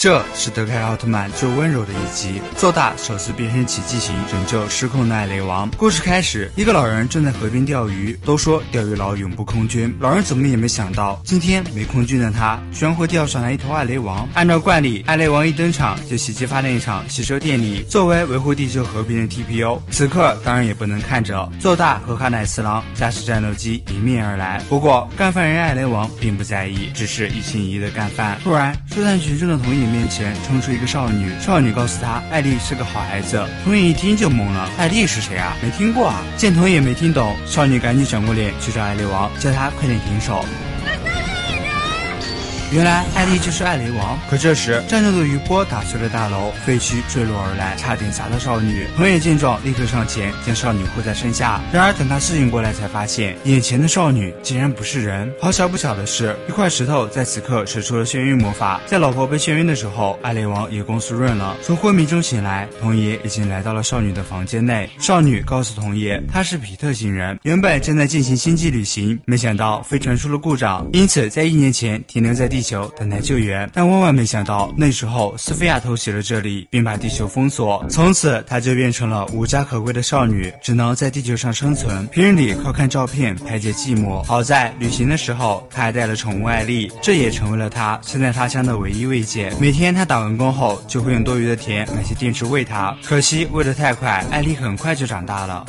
这是德凯奥特曼最温柔的一集，做大首次变身奇迹型拯救失控的艾雷王。故事开始，一个老人正在河边钓鱼。都说钓鱼佬永不空军，老人怎么也没想到，今天没空军的他，居然会钓上来一头艾雷王。按照惯例，艾雷王一登场就袭击发电厂、洗车店里。作为维护地球和平的 TPO，此刻当然也不能看着做大和哈乃次郎驾驶战斗机迎面而来。不过，干饭人艾雷王并不在意，只是一心一意的干饭。突然，收探群众的同意。面前冲出一个少女，少女告诉她艾丽是个好孩子。童影一听就懵了，艾丽是谁啊？没听过啊！见童影没听懂，少女赶紧转过脸去找艾丽王，叫他快点停手。原来艾丽就是艾雷王，可这时战斗的余波打碎了大楼，废墟坠落而来，差点砸到少女。童野见状，立刻上前将少女护在身下。然而等他适应过来，才发现眼前的少女竟然不是人。好巧不巧的是，一块石头在此刻使出了眩晕魔法，在老婆被眩晕的时候，艾雷王也攻速润了。从昏迷中醒来，童爷已经来到了少女的房间内。少女告诉童野，她是皮特星人，原本正在进行星际旅行，没想到飞船出了故障，因此在一年前停留在地。地球等待救援，但万万没想到，那时候斯菲亚偷袭了这里，并把地球封锁。从此，她就变成了无家可归的少女，只能在地球上生存，平日里靠看照片排解寂寞。好在旅行的时候，她还带了宠物艾丽，这也成为了她身在他乡的唯一慰藉。每天她打完工后，就会用多余的钱买些电池喂它。可惜喂得太快，艾丽很快就长大了。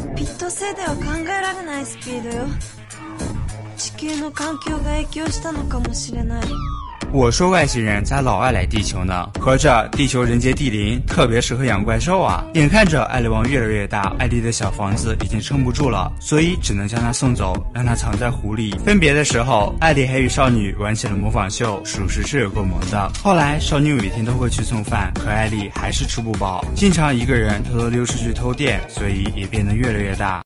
我说外星人咋老爱来地球呢？合着地球人杰地灵，特别适合养怪兽啊！眼看着艾雷王越来越大，艾丽的小房子已经撑不住了，所以只能将他送走，让他藏在湖里。分别的时候，艾丽还与少女玩起了模仿秀，属实是有够萌的。后来少女每天都会去送饭，可艾丽还是吃不饱，经常一个人偷偷溜出去偷电，所以也变得越来越大。